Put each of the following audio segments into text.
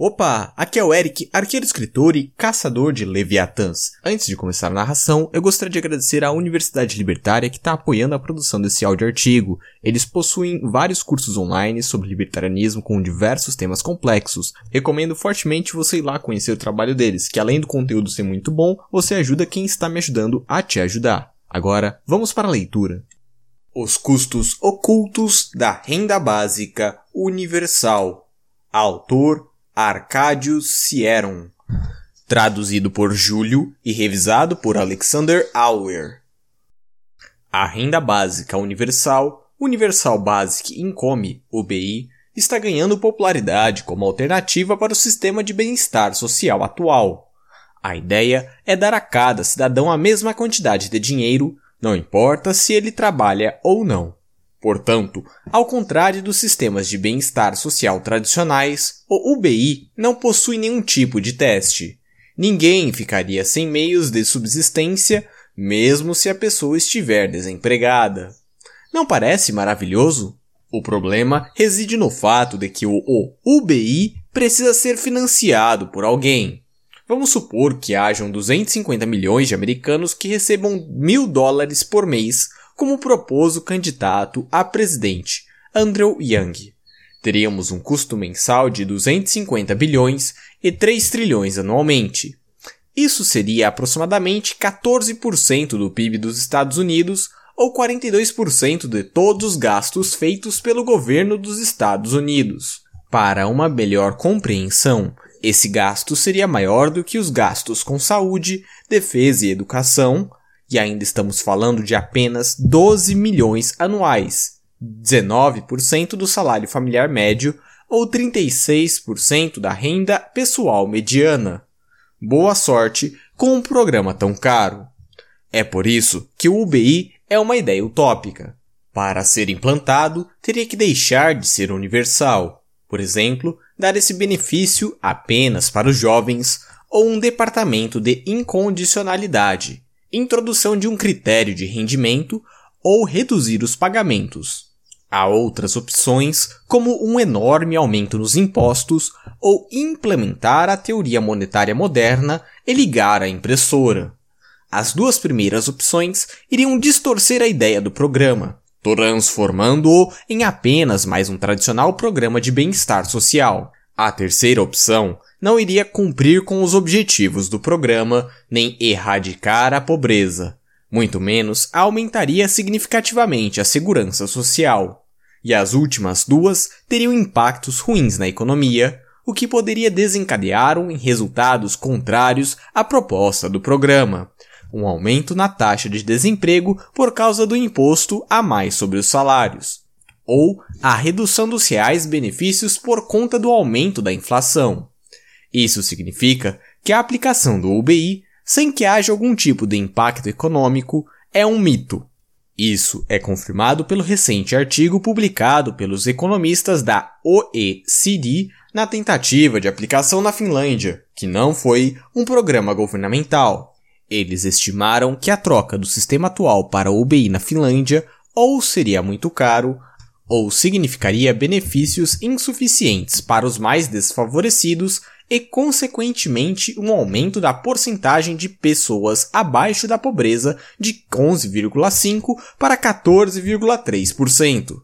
Opa, aqui é o Eric, arqueiro escritor e caçador de Leviatãs. Antes de começar a narração, eu gostaria de agradecer à Universidade Libertária que está apoiando a produção desse áudio artigo. Eles possuem vários cursos online sobre libertarianismo com diversos temas complexos. Recomendo fortemente você ir lá conhecer o trabalho deles, que além do conteúdo ser muito bom, você ajuda quem está me ajudando a te ajudar. Agora, vamos para a leitura. Os custos ocultos da renda básica universal. Autor Arcádio Sieron. Traduzido por Júlio e revisado por Alexander Auer. A renda básica universal, Universal Basic Income, UBI, está ganhando popularidade como alternativa para o sistema de bem-estar social atual. A ideia é dar a cada cidadão a mesma quantidade de dinheiro, não importa se ele trabalha ou não. Portanto, ao contrário dos sistemas de bem-estar social tradicionais, o UBI não possui nenhum tipo de teste. Ninguém ficaria sem meios de subsistência, mesmo se a pessoa estiver desempregada. Não parece maravilhoso? O problema reside no fato de que o, UBI precisa ser financiado por alguém. Vamos supor que hajam 250 milhões de americanos que recebam mil dólares por mês como propôs o candidato a presidente, Andrew Yang. Teríamos um custo mensal de 250 bilhões e 3 trilhões anualmente. Isso seria aproximadamente 14% do PIB dos Estados Unidos ou 42% de todos os gastos feitos pelo governo dos Estados Unidos. Para uma melhor compreensão, esse gasto seria maior do que os gastos com saúde, defesa e educação, e ainda estamos falando de apenas 12 milhões anuais, 19% do salário familiar médio ou 36% da renda pessoal mediana. Boa sorte com um programa tão caro. É por isso que o UBI é uma ideia utópica. Para ser implantado, teria que deixar de ser universal. Por exemplo, dar esse benefício apenas para os jovens ou um departamento de incondicionalidade, introdução de um critério de rendimento ou reduzir os pagamentos. Há outras opções, como um enorme aumento nos impostos ou implementar a teoria monetária moderna e ligar a impressora. As duas primeiras opções iriam distorcer a ideia do programa, transformando-o em apenas mais um tradicional programa de bem-estar social. A terceira opção não iria cumprir com os objetivos do programa nem erradicar a pobreza, muito menos aumentaria significativamente a segurança social. E as últimas duas teriam impactos ruins na economia, o que poderia desencadear em resultados contrários à proposta do programa, um aumento na taxa de desemprego por causa do imposto a mais sobre os salários, ou a redução dos reais benefícios por conta do aumento da inflação. Isso significa que a aplicação do UBI, sem que haja algum tipo de impacto econômico, é um mito. Isso é confirmado pelo recente artigo publicado pelos economistas da OECD na tentativa de aplicação na Finlândia, que não foi um programa governamental. Eles estimaram que a troca do sistema atual para o UBI na Finlândia ou seria muito caro ou significaria benefícios insuficientes para os mais desfavorecidos e, consequentemente, um aumento da porcentagem de pessoas abaixo da pobreza de 11,5% para 14,3%.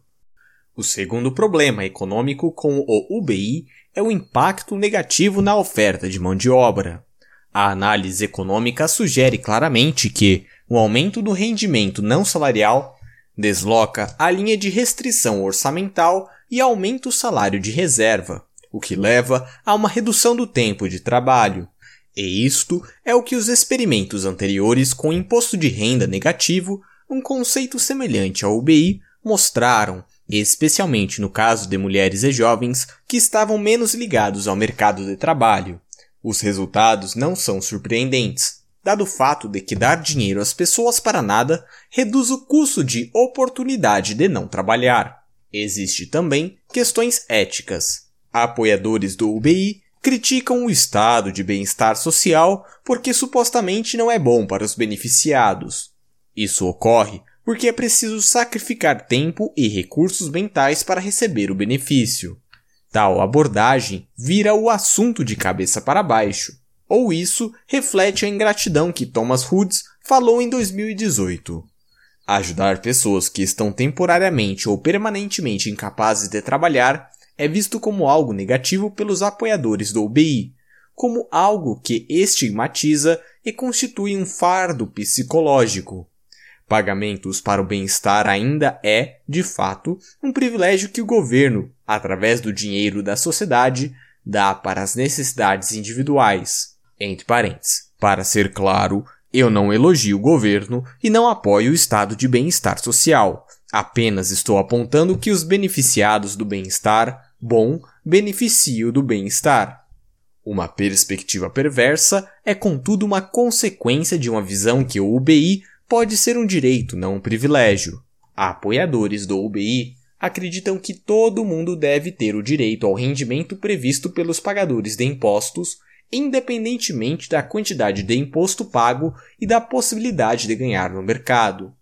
O segundo problema econômico com o UBI é o impacto negativo na oferta de mão de obra. A análise econômica sugere claramente que o aumento do rendimento não salarial desloca a linha de restrição orçamental e aumenta o salário de reserva, o que leva a uma redução do tempo de trabalho. E isto é o que os experimentos anteriores com imposto de renda negativo, um conceito semelhante ao UBI, mostraram, especialmente no caso de mulheres e jovens que estavam menos ligados ao mercado de trabalho. Os resultados não são surpreendentes dado o fato de que dar dinheiro às pessoas para nada reduz o custo de oportunidade de não trabalhar. Existe também questões éticas. Apoiadores do UBI criticam o estado de bem-estar social porque supostamente não é bom para os beneficiados. Isso ocorre porque é preciso sacrificar tempo e recursos mentais para receber o benefício. Tal abordagem vira o assunto de cabeça para baixo, ou isso reflete a ingratidão que Thomas Hoods falou em 2018. Ajudar pessoas que estão temporariamente ou permanentemente incapazes de trabalhar é visto como algo negativo pelos apoiadores do UBI, como algo que estigmatiza e constitui um fardo psicológico. Pagamentos para o bem-estar ainda é, de fato, um privilégio que o governo, através do dinheiro da sociedade, dá para as necessidades individuais. Entre parênteses. Para ser claro, eu não elogio o governo e não apoio o estado de bem-estar social. Apenas estou apontando que os beneficiados do bem-estar bom beneficiam do bem-estar. Uma perspectiva perversa é, contudo, uma consequência de uma visão que o UBI pode ser um direito, não um privilégio. Apoiadores do UBI acreditam que todo mundo deve ter o direito ao rendimento previsto pelos pagadores de impostos, independentemente da quantidade de imposto pago e da possibilidade de ganhar no mercado.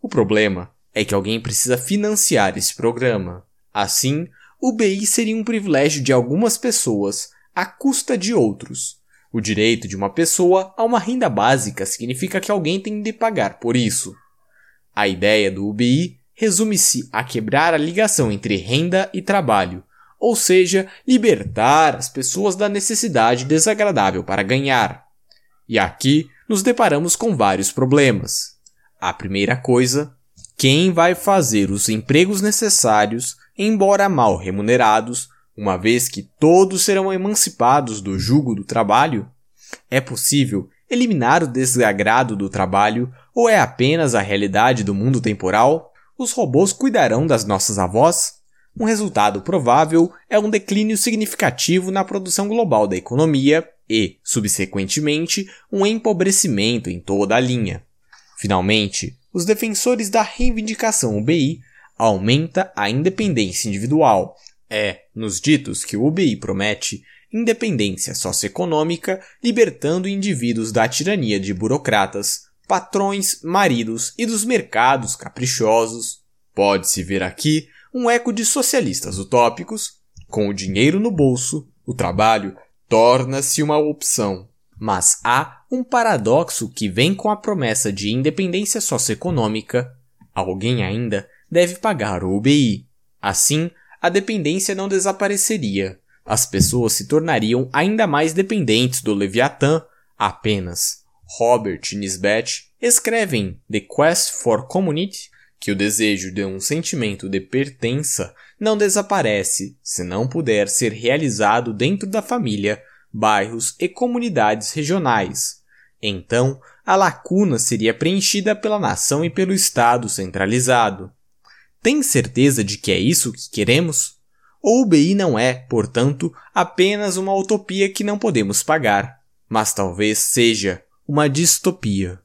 O problema é que alguém precisa financiar esse programa. Assim, o BI seria um privilégio de algumas pessoas à custa de outros. O direito de uma pessoa a uma renda básica significa que alguém tem de pagar por isso. A ideia do UBI resume-se a quebrar a ligação entre renda e trabalho, ou seja, libertar as pessoas da necessidade desagradável para ganhar. E aqui nos deparamos com vários problemas. A primeira coisa, quem vai fazer os empregos necessários, embora mal remunerados, uma vez que todos serão emancipados do jugo do trabalho? É possível eliminar o desagrado do trabalho ou é apenas a realidade do mundo temporal? Os robôs cuidarão das nossas avós? Um resultado provável é um declínio significativo na produção global da economia e, subsequentemente, um empobrecimento em toda a linha. Finalmente, os defensores da reivindicação UBI aumenta a independência individual, é, nos ditos que o UBI promete, independência socioeconômica, libertando indivíduos da tirania de burocratas, patrões, maridos e dos mercados caprichosos. Pode-se ver aqui um eco de socialistas utópicos. Com o dinheiro no bolso, o trabalho torna-se uma opção. Mas há um paradoxo que vem com a promessa de independência socioeconômica. Alguém ainda deve pagar o UBI. Assim, a dependência não desapareceria. As pessoas se tornariam ainda mais dependentes do Leviatã apenas. Robert Nisbet escreve em The Quest for Community que o desejo de um sentimento de pertença não desaparece se não puder ser realizado dentro da família, bairros e comunidades regionais. Então, a lacuna seria preenchida pela nação e pelo Estado centralizado. Tem certeza de que é isso que queremos? O UBI não é, portanto, apenas uma utopia que não podemos pagar, mas talvez seja uma distopia.